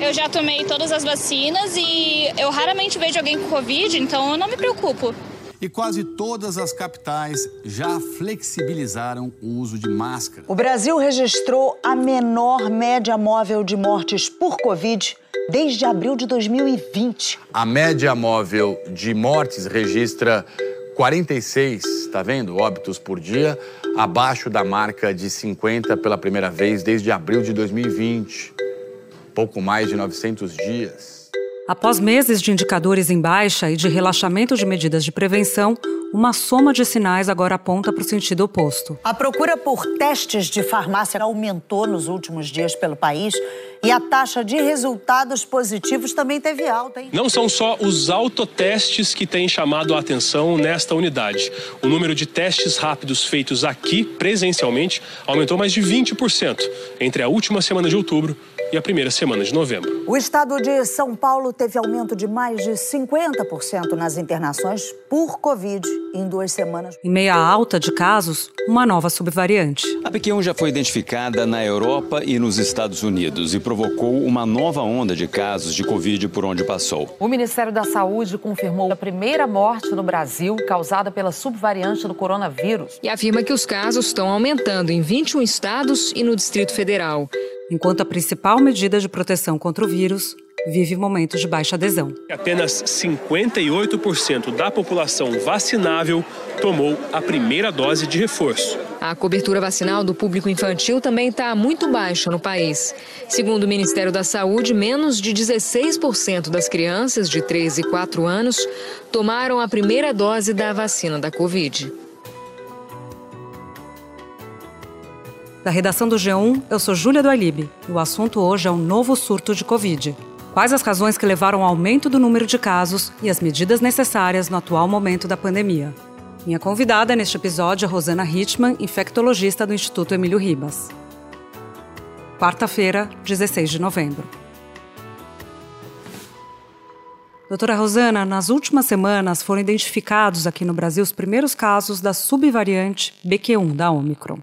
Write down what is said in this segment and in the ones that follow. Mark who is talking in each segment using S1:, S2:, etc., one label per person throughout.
S1: Eu já tomei todas as vacinas e eu raramente vejo alguém com Covid, então eu não me preocupo.
S2: E quase todas as capitais já flexibilizaram o uso de máscara.
S3: O Brasil registrou a menor média móvel de mortes por Covid desde abril de 2020.
S4: A média móvel de mortes registra 46, está vendo? Óbitos por dia, abaixo da marca de 50 pela primeira vez desde abril de 2020. Pouco mais de 900 dias.
S5: Após meses de indicadores em baixa e de relaxamento de medidas de prevenção, uma soma de sinais agora aponta para o sentido oposto.
S3: A procura por testes de farmácia aumentou nos últimos dias pelo país e a taxa de resultados positivos também teve alta. Hein?
S6: Não são só os autotestes que têm chamado a atenção nesta unidade. O número de testes rápidos feitos aqui, presencialmente, aumentou mais de 20% entre a última semana de outubro e a primeira semana de novembro.
S3: O estado de São Paulo teve aumento de mais de 50% nas internações por Covid em duas semanas.
S5: Em meio à alta de casos, uma nova subvariante.
S7: A PQ1 já foi identificada na Europa e nos Estados Unidos e provocou uma nova onda de casos de Covid por onde passou.
S8: O Ministério da Saúde confirmou a primeira morte no Brasil causada pela subvariante do coronavírus.
S9: E afirma que os casos estão aumentando em 21 estados e no Distrito Federal
S5: enquanto a principal medida de proteção contra o vírus vive momentos de baixa adesão.
S6: Apenas 58% da população vacinável tomou a primeira dose de reforço.
S9: A cobertura vacinal do público infantil também está muito baixa no país. Segundo o Ministério da Saúde, menos de 16% das crianças de 3 e 4 anos tomaram a primeira dose da vacina da Covid.
S5: Da redação do G1, eu sou Júlia do Alibe e o assunto hoje é o novo surto de Covid. Quais as razões que levaram ao aumento do número de casos e as medidas necessárias no atual momento da pandemia? Minha convidada neste episódio é Rosana Hitman, infectologista do Instituto Emílio Ribas. Quarta-feira, 16 de novembro. Doutora Rosana, nas últimas semanas foram identificados aqui no Brasil os primeiros casos da subvariante BQ1 da Omicron.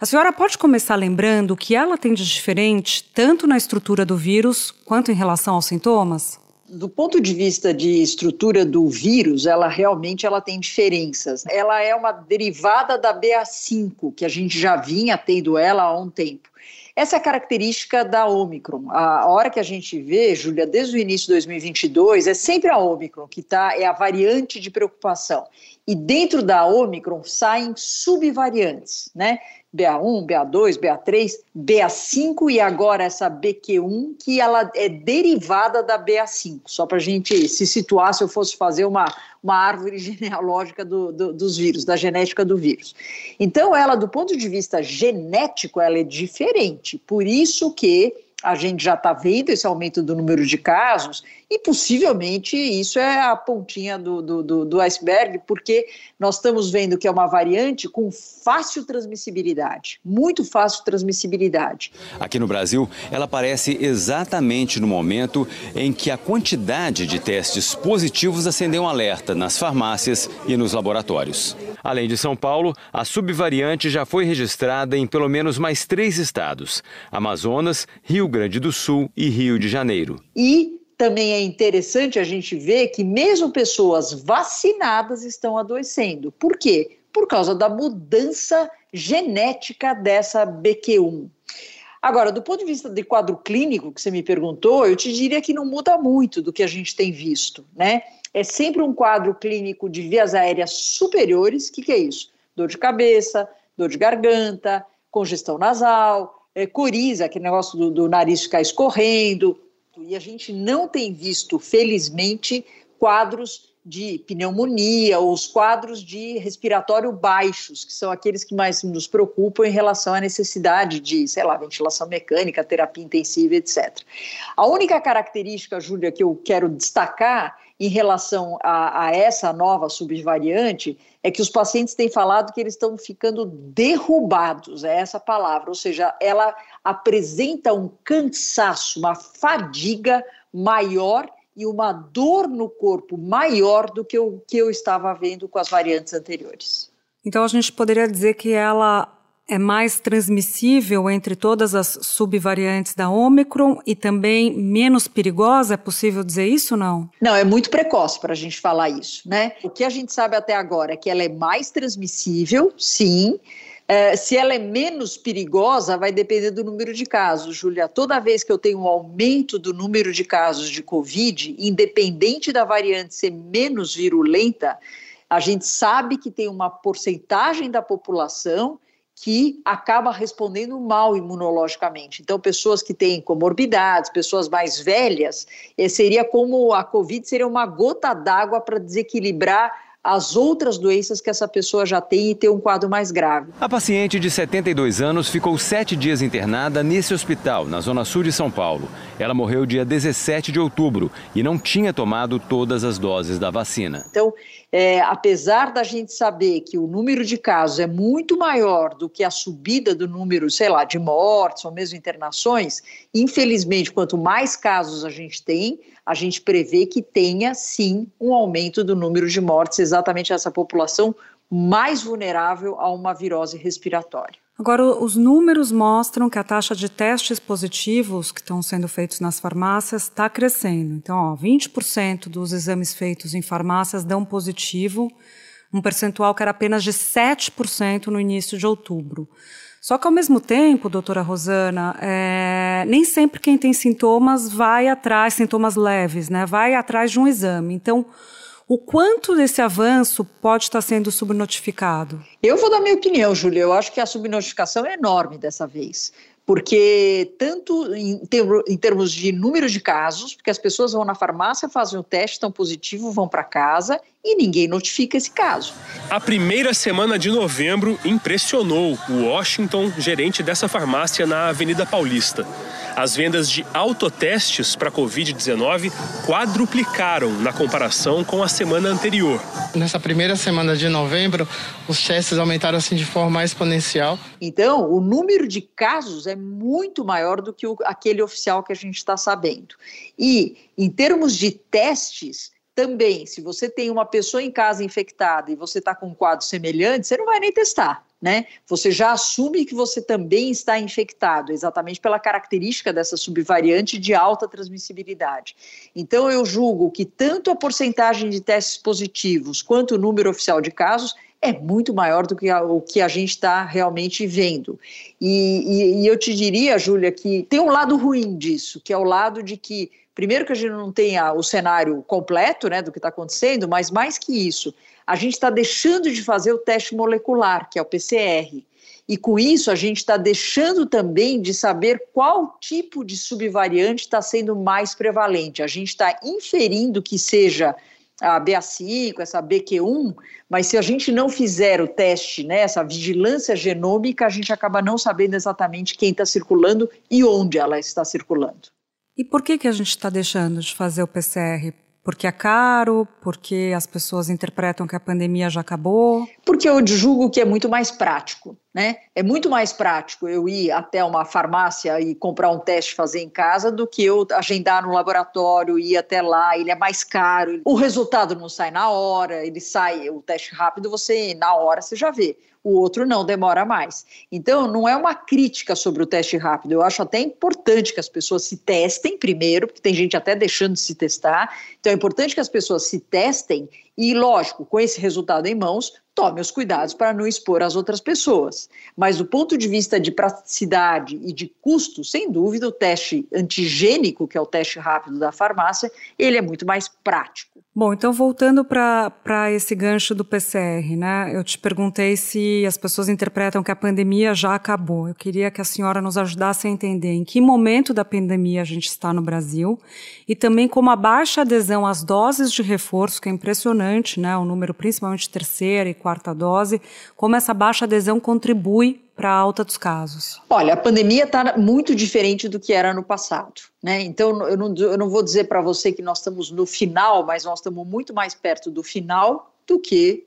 S5: A senhora pode começar lembrando o que ela tem de diferente, tanto na estrutura do vírus quanto em relação aos sintomas?
S10: do ponto de vista de estrutura do vírus, ela realmente ela tem diferenças. Ela é uma derivada da BA5, que a gente já vinha tendo ela há um tempo. Essa é a característica da Omicron. A hora que a gente vê, Júlia, desde o início de 2022, é sempre a Omicron que tá, é a variante de preocupação. E dentro da Omicron saem subvariantes, né? BA1, BA2, BA3, BA5 e agora essa BQ1, que ela é derivada da BA5, só para a gente se situar se eu fosse fazer uma, uma árvore genealógica do, do, dos vírus, da genética do vírus. Então, ela, do ponto de vista genético, ela é diferente, por isso que a gente já está vendo esse aumento do número de casos e possivelmente isso é a pontinha do, do, do, do, iceberg, porque nós estamos vendo que é uma variante com fácil transmissibilidade, muito fácil transmissibilidade.
S7: Aqui no Brasil, ela aparece exatamente no momento em que a quantidade de testes positivos acendeu um alerta nas farmácias e nos laboratórios. Além de São Paulo, a subvariante já foi registrada em pelo menos mais três estados: Amazonas, Rio Grande do Sul e Rio de Janeiro.
S10: E também é interessante a gente ver que mesmo pessoas vacinadas estão adoecendo. Por quê? Por causa da mudança genética dessa BQ1. Agora, do ponto de vista de quadro clínico que você me perguntou, eu te diria que não muda muito do que a gente tem visto, né? É sempre um quadro clínico de vias aéreas superiores. O que, que é isso? Dor de cabeça, dor de garganta, congestão nasal, é, coriza, aquele negócio do, do nariz ficar escorrendo. E a gente não tem visto, felizmente, quadros de pneumonia ou os quadros de respiratório baixos, que são aqueles que mais nos preocupam em relação à necessidade de, sei lá, ventilação mecânica, terapia intensiva, etc. A única característica, Júlia, que eu quero destacar em relação a, a, essa nova subvariante é que os pacientes têm falado que eles estão ficando derrubados, é essa palavra, ou seja, ela apresenta um cansaço, uma fadiga maior e uma dor no corpo maior do que o que eu estava vendo com as variantes anteriores.
S5: Então a gente poderia dizer que ela é mais transmissível entre todas as subvariantes da Omicron e também menos perigosa? É possível dizer isso ou não?
S10: Não, é muito precoce para a gente falar isso, né? O que a gente sabe até agora é que ela é mais transmissível, sim. É, se ela é menos perigosa, vai depender do número de casos, Júlia. Toda vez que eu tenho um aumento do número de casos de Covid, independente da variante ser menos virulenta, a gente sabe que tem uma porcentagem da população que acaba respondendo mal imunologicamente. Então, pessoas que têm comorbidades, pessoas mais velhas, eh, seria como a Covid seria uma gota d'água para desequilibrar as outras doenças que essa pessoa já tem e ter um quadro mais grave.
S7: A paciente de 72 anos ficou sete dias internada nesse hospital, na zona sul de São Paulo. Ela morreu dia 17 de outubro e não tinha tomado todas as doses da vacina.
S10: Então, é, apesar da gente saber que o número de casos é muito maior do que a subida do número, sei lá, de mortes ou mesmo internações, infelizmente, quanto mais casos a gente tem, a gente prevê que tenha sim um aumento do número de mortes, exatamente essa população mais vulnerável a uma virose respiratória.
S5: Agora, os números mostram que a taxa de testes positivos que estão sendo feitos nas farmácias está crescendo. Então, ó, 20% dos exames feitos em farmácias dão positivo, um percentual que era apenas de 7% no início de outubro. Só que, ao mesmo tempo, doutora Rosana, é, nem sempre quem tem sintomas vai atrás, sintomas leves, né? Vai atrás de um exame. Então, o quanto desse avanço pode estar sendo subnotificado?
S10: Eu vou dar minha opinião, Júlia. Eu acho que a subnotificação é enorme dessa vez porque tanto em, termos de número de casos, porque as pessoas vão na farmácia, fazem o teste, estão positivo, vão para casa e ninguém notifica esse caso.
S6: A primeira semana de novembro impressionou o Washington, gerente dessa farmácia na Avenida Paulista. As vendas de autotestes para Covid-19 quadruplicaram na comparação com a semana anterior.
S11: Nessa primeira semana de novembro, os testes aumentaram assim de forma exponencial.
S10: Então, o número de casos é muito maior do que o, aquele oficial que a gente está sabendo. E, em termos de testes, também, se você tem uma pessoa em casa infectada e você está com um quadro semelhante, você não vai nem testar né? Você já assume que você também está infectado, exatamente pela característica dessa subvariante de alta transmissibilidade. Então, eu julgo que tanto a porcentagem de testes positivos quanto o número oficial de casos é muito maior do que a, o que a gente está realmente vendo. E, e, e eu te diria, Júlia, que tem um lado ruim disso, que é o lado de que primeiro que a gente não tenha o cenário completo né, do que está acontecendo, mas mais que isso, a gente está deixando de fazer o teste molecular, que é o PCR. E com isso, a gente está deixando também de saber qual tipo de subvariante está sendo mais prevalente. A gente está inferindo que seja a BA5, essa BQ1, mas se a gente não fizer o teste, né, essa vigilância genômica, a gente acaba não sabendo exatamente quem está circulando e onde ela está circulando.
S5: E por que, que a gente está deixando de fazer o PCR? Porque é caro? Porque as pessoas interpretam que a pandemia já acabou?
S10: Porque eu julgo que é muito mais prático, né? É muito mais prático eu ir até uma farmácia e comprar um teste fazer em casa do que eu agendar no laboratório, ir até lá, ele é mais caro. O resultado não sai na hora, ele sai, o teste rápido você na hora você já vê o outro não demora mais. Então, não é uma crítica sobre o teste rápido. Eu acho até importante que as pessoas se testem primeiro, porque tem gente até deixando de se testar. Então, é importante que as pessoas se testem e, lógico, com esse resultado em mãos, tome os cuidados para não expor as outras pessoas. Mas do ponto de vista de praticidade e de custo, sem dúvida, o teste antigênico, que é o teste rápido da farmácia, ele é muito mais prático.
S5: Bom, então voltando para esse gancho do PCR, né? Eu te perguntei se as pessoas interpretam que a pandemia já acabou. Eu queria que a senhora nos ajudasse a entender em que momento da pandemia a gente está no Brasil e também como a baixa adesão às doses de reforço, que é impressionante, né? O número principalmente terceira e quarta dose, como essa baixa adesão contribui para a alta dos casos?
S10: Olha, a pandemia está muito diferente do que era no passado. Né? Então, eu não, eu não vou dizer para você que nós estamos no final, mas nós estamos muito mais perto do final do que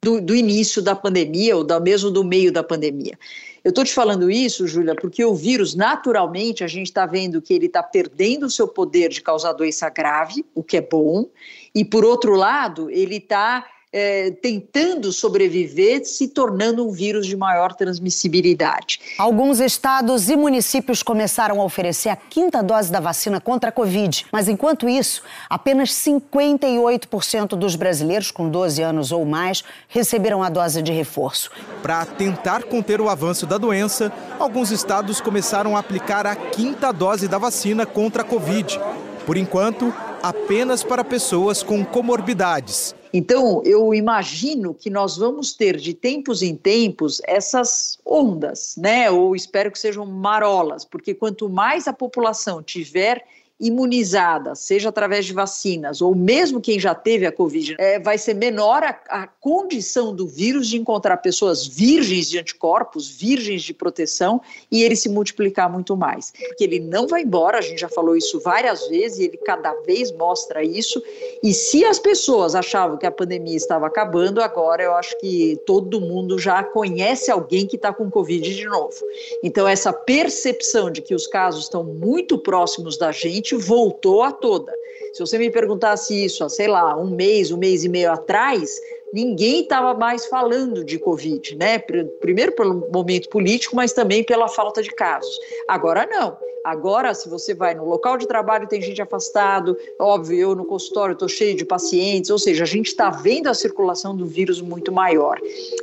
S10: do, do início da pandemia ou da, mesmo do meio da pandemia. Eu estou te falando isso, Júlia, porque o vírus, naturalmente, a gente está vendo que ele está perdendo o seu poder de causar doença grave, o que é bom, e por outro lado, ele está é, tentando sobreviver, se tornando um vírus de maior transmissibilidade.
S3: Alguns estados e municípios começaram a oferecer a quinta dose da vacina contra a Covid, mas enquanto isso, apenas 58% dos brasileiros com 12 anos ou mais receberam a dose de reforço.
S12: Para tentar conter o avanço da doença, alguns estados começaram a aplicar a quinta dose da vacina contra a Covid. Por enquanto, apenas para pessoas com comorbidades.
S10: Então, eu imagino que nós vamos ter de tempos em tempos essas ondas, né? Ou espero que sejam marolas, porque quanto mais a população tiver imunizada, seja através de vacinas, ou mesmo quem já teve a Covid, é, vai ser menor a, a, condição do vírus de encontrar pessoas virgens de anticorpos, virgens de proteção, e ele se multiplicar muito mais. Porque ele não vai embora, a gente já falou isso várias vezes, e ele cada vez mostra isso. E se as pessoas achavam que a pandemia estava acabando, agora eu acho que todo mundo já conhece alguém que está com Covid de novo. Então, essa percepção de que os casos estão muito próximos da gente, voltou a toda. Se você me perguntasse isso há, sei lá, um mês, um mês e meio atrás, ninguém estava mais falando de Covid, né? Primeiro pelo momento político, mas também pela falta de casos. Agora não. Agora, se você vai no local de trabalho, tem gente afastado, óbvio, eu no consultório estou cheio de pacientes, ou seja, a gente está vendo a circulação do vírus muito maior.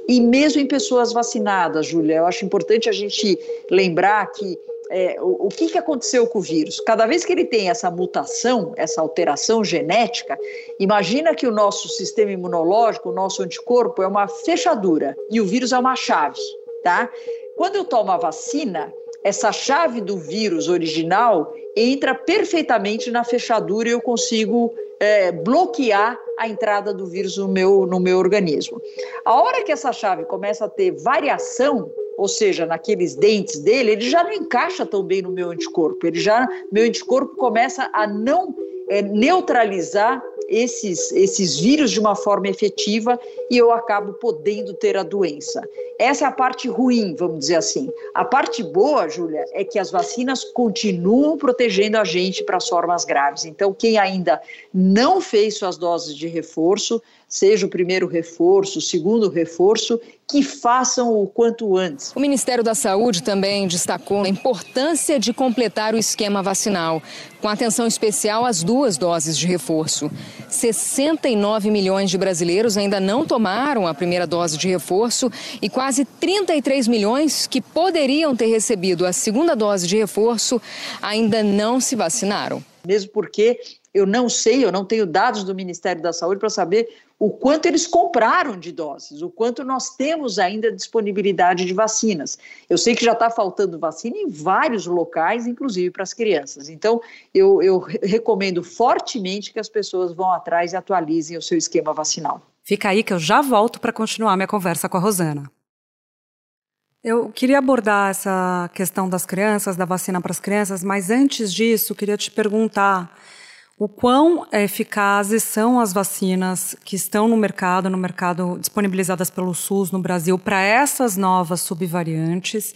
S10: E mesmo em pessoas vacinadas, Júlia, eu acho importante a gente lembrar que é, o, o que, que aconteceu com o vírus? Cada vez que ele tem essa mutação, essa alteração genética, imagina que o nosso sistema imunológico, o nosso anticorpo é uma fechadura e o vírus é uma chave, tá? Quando eu tomo a vacina, essa chave do vírus original entra perfeitamente na fechadura e eu consigo é, bloquear a entrada do vírus no meu, no meu organismo. A hora que essa chave começa a ter variação, ou seja, naqueles dentes dele, ele já não encaixa tão bem no meu anticorpo. Ele já, meu anticorpo começa a não é, neutralizar esses, esses vírus de uma forma efetiva e eu acabo podendo ter a doença. Essa é a parte ruim, vamos dizer assim. A parte boa, Júlia, é que as vacinas continuam protegendo a gente para as formas graves. Então, quem ainda não fez suas doses de reforço, seja o primeiro reforço, o segundo reforço, que façam o quanto antes.
S9: O Ministério da Saúde também destacou a importância de completar o esquema vacinal, com atenção especial às duas doses de reforço. 69 milhões de brasileiros ainda não tomaram a primeira dose de reforço e quase 33 milhões que poderiam ter recebido a segunda dose de reforço ainda não se vacinaram.
S10: Mesmo porque eu não sei, eu não tenho dados do Ministério da Saúde para saber o quanto eles compraram de doses, o quanto nós temos ainda disponibilidade de vacinas. Eu sei que já está faltando vacina em vários locais, inclusive para as crianças. Então, eu, eu recomendo fortemente que as pessoas vão atrás e atualizem o seu esquema vacinal.
S5: Fica aí que eu já volto para continuar minha conversa com a Rosana. Eu queria abordar essa questão das crianças, da vacina para as crianças, mas antes disso, queria te perguntar o quão eficazes são as vacinas que estão no mercado, no mercado disponibilizadas pelo SUS no Brasil para essas novas subvariantes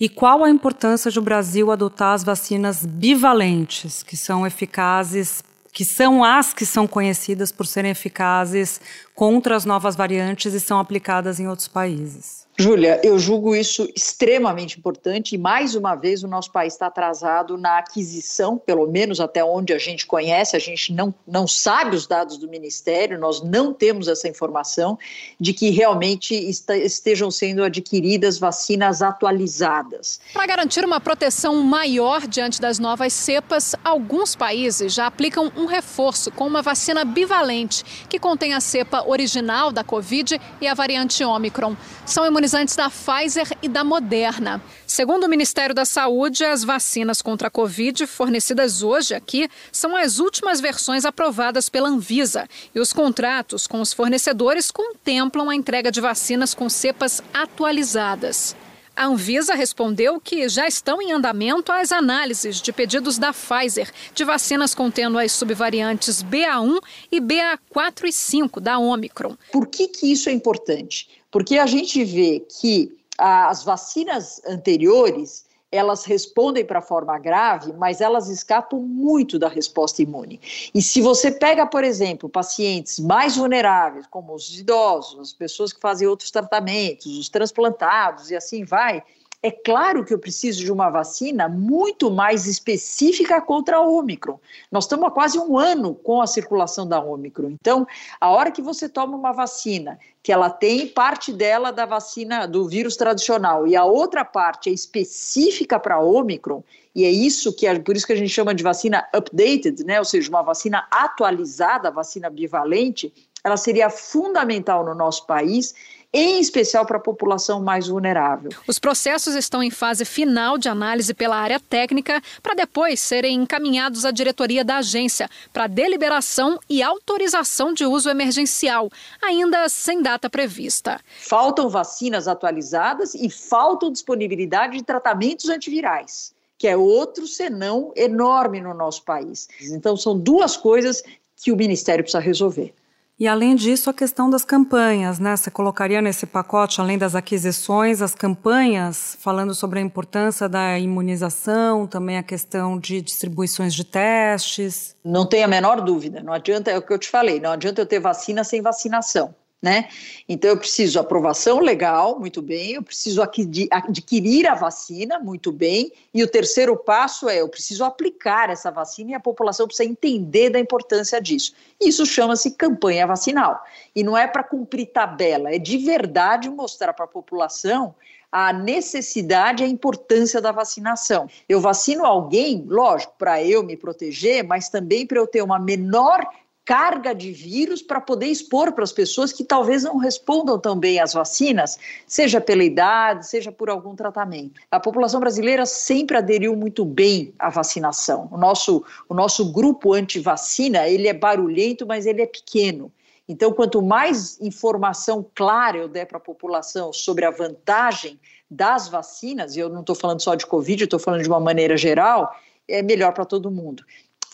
S5: e qual a importância de o Brasil adotar as vacinas bivalentes, que são eficazes, que são as que são conhecidas por serem eficazes contra as novas variantes e são aplicadas em outros países.
S10: Júlia, eu julgo isso extremamente importante e, mais uma vez, o nosso país está atrasado na aquisição, pelo menos até onde a gente conhece, a gente não, não sabe os dados do Ministério, nós não temos essa informação de que realmente estejam sendo adquiridas vacinas atualizadas.
S13: Para garantir uma proteção maior diante das novas cepas, alguns países já aplicam um reforço com uma vacina bivalente, que contém a cepa original da Covid e a variante Omicron. São imunizantes da Pfizer e da Moderna. Segundo o Ministério da Saúde, as vacinas contra a Covid fornecidas hoje aqui são as últimas versões aprovadas pela Anvisa e os contratos com os fornecedores contemplam a entrega de vacinas com cepas atualizadas. A Anvisa respondeu que já estão em andamento as análises de pedidos da Pfizer de vacinas contendo as subvariantes BA1 e BA4 e 5 da Omicron.
S10: Por que, que isso é importante? Porque a gente vê que as vacinas anteriores elas respondem para a forma grave, mas elas escapam muito da resposta imune. E se você pega, por exemplo, pacientes mais vulneráveis, como os idosos, as pessoas que fazem outros tratamentos, os transplantados e assim vai, é claro que eu preciso de uma vacina muito mais específica contra a Ômicron. Nós estamos há quase um ano com a circulação da Ômicron. Então, a hora que você toma uma vacina, que ela tem parte dela da vacina do vírus tradicional e a outra parte é específica para a Ômicron, e é isso que é por isso que a gente chama de vacina updated, né? Ou seja, uma vacina atualizada, vacina bivalente, ela seria fundamental no nosso país em especial para a população mais vulnerável.
S13: Os processos estão em fase final de análise pela área técnica para depois serem encaminhados à diretoria da agência para deliberação e autorização de uso emergencial, ainda sem data prevista.
S10: Faltam vacinas atualizadas e faltam disponibilidade de tratamentos antivirais que é outro senão enorme no nosso país. Então, são duas coisas que o Ministério precisa resolver.
S5: E além disso, a questão das campanhas, né? Você colocaria nesse pacote, além das aquisições, as campanhas, falando sobre a importância da imunização, também a questão de distribuições de testes?
S10: Não tem a menor dúvida. Não adianta, é o que eu te falei, não adianta eu ter vacina sem vacinação né? Então eu preciso aprovação legal, muito bem, eu preciso adquirir a vacina, muito bem, e o terceiro passo é eu preciso aplicar essa vacina e a população precisa entender da importância disso. Isso chama-se campanha vacinal. E não é para cumprir tabela, é de verdade mostrar para a população a necessidade e a importância da vacinação. Eu vacino alguém, lógico, para eu me proteger, mas também para eu ter uma menor carga de vírus para poder expor para as pessoas que talvez não respondam tão bem às vacinas, seja pela idade, seja por algum tratamento. A população brasileira sempre aderiu muito bem à vacinação. O nosso, o nosso grupo anti-vacina, ele é barulhento, mas ele é pequeno. Então, quanto mais informação clara eu der para a população sobre a vantagem das vacinas, e eu não estou falando só de Covid, estou falando de uma maneira geral, é melhor para todo mundo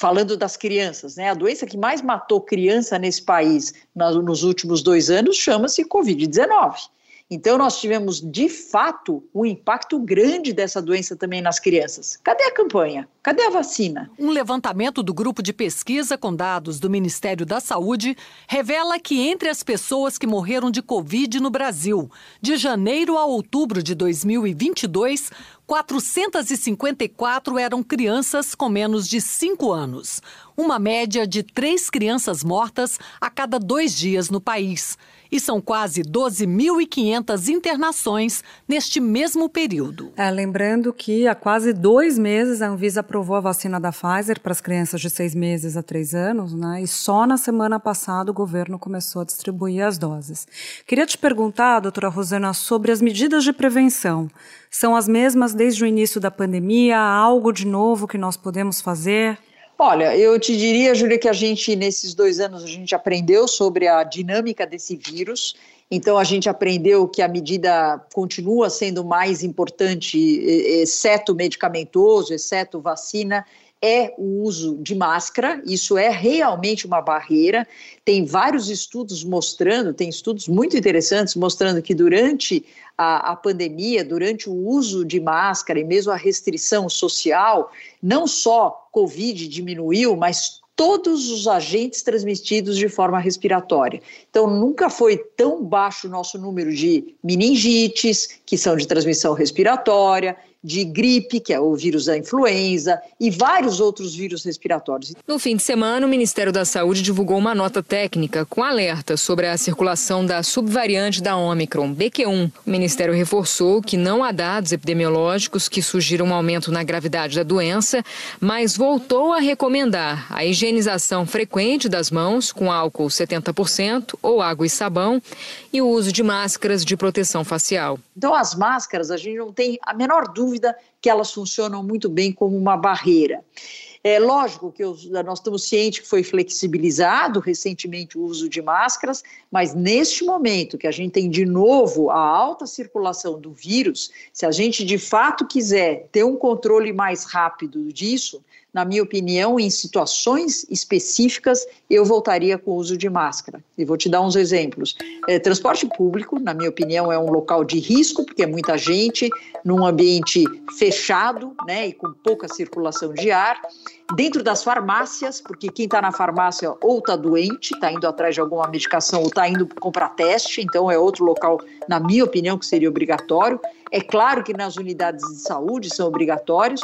S10: falando das crianças, né? A doença que mais matou criança nesse país nos últimos dois anos chama-se Covid-19. Então, nós tivemos, de fato, um impacto grande dessa doença também nas crianças. Cadê a campanha? Cadê a vacina?
S8: Um levantamento do grupo de pesquisa com dados do Ministério da Saúde revela que entre as pessoas que morreram de Covid no Brasil, de janeiro a outubro de 2022, 454 eram crianças com menos de 5 anos, uma média de três crianças mortas a cada dois dias no país e são quase 12.500 internações neste mesmo período.
S5: É, lembrando que há quase dois meses a Anvisa aprovou a vacina da Pfizer para as crianças de seis meses a três anos, né? E só na semana passada o governo começou a distribuir as doses. Queria te perguntar, doutora Rosana, sobre as medidas de prevenção. São as mesmas desde o início da pandemia? Há algo de novo que nós podemos fazer?
S10: Olha, eu te diria, Júlia, que a gente, nesses dois anos, a gente aprendeu sobre a dinâmica desse vírus. Então, a gente aprendeu que a medida continua sendo mais importante, exceto medicamentoso, exceto vacina, é o uso de máscara, isso é realmente uma barreira. Tem vários estudos mostrando, tem estudos muito interessantes mostrando que durante a, a, pandemia, durante o uso de máscara e mesmo a restrição social, não só Covid diminuiu, mas todos os agentes transmitidos de forma respiratória. Então, nunca foi tão baixo o nosso número de meningites, que são de transmissão respiratória, de gripe, que é o vírus da influenza, e vários outros vírus respiratórios.
S9: No fim de semana, o Ministério da Saúde divulgou uma nota técnica com alerta sobre a circulação da subvariante da Omicron, BQ1. O Ministério reforçou que não há dados epidemiológicos que sugiram um aumento na gravidade da doença, mas voltou a recomendar a higienização frequente das mãos com álcool 70% ou água e sabão e o uso de máscaras de proteção facial.
S10: Então, as máscaras, a gente não tem a menor dúvida que elas funcionam muito bem como uma barreira. É lógico que nós estamos cientes que foi flexibilizado recentemente o uso de máscaras, mas neste momento que a gente tem de novo a alta circulação do vírus, se a gente de fato quiser ter um controle mais rápido disso, na minha opinião, em situações específicas, eu voltaria com o uso de máscara. E vou te dar uns exemplos. É, transporte público, na minha opinião, é um local de risco, porque é muita gente, num ambiente fechado né, e com pouca circulação de ar. Dentro das farmácias, porque quem está na farmácia ou está doente, está indo atrás de alguma medicação ou está indo comprar teste, então é outro local, na minha opinião, que seria obrigatório. É claro que nas unidades de saúde são obrigatórios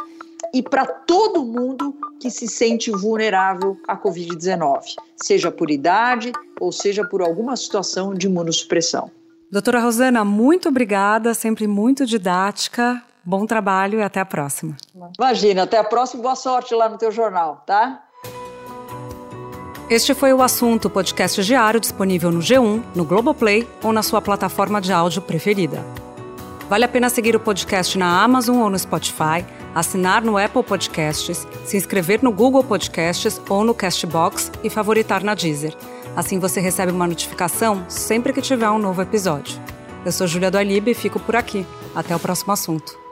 S10: e para todo mundo que se sente vulnerável à Covid-19, seja por idade ou seja por alguma situação de imunossupressão.
S5: Doutora Rosana, muito obrigada, sempre muito didática. Bom trabalho e até a próxima.
S10: Imagina, até a próxima. Boa sorte lá no teu jornal, tá?
S5: Este foi o assunto podcast diário disponível no G1, no Globoplay ou na sua plataforma de áudio preferida. Vale a pena seguir o podcast na Amazon ou no Spotify, assinar no Apple Podcasts, se inscrever no Google Podcasts ou no Castbox e favoritar na Deezer. Assim você recebe uma notificação sempre que tiver um novo episódio. Eu sou Julia do Alibe e fico por aqui. Até o próximo assunto.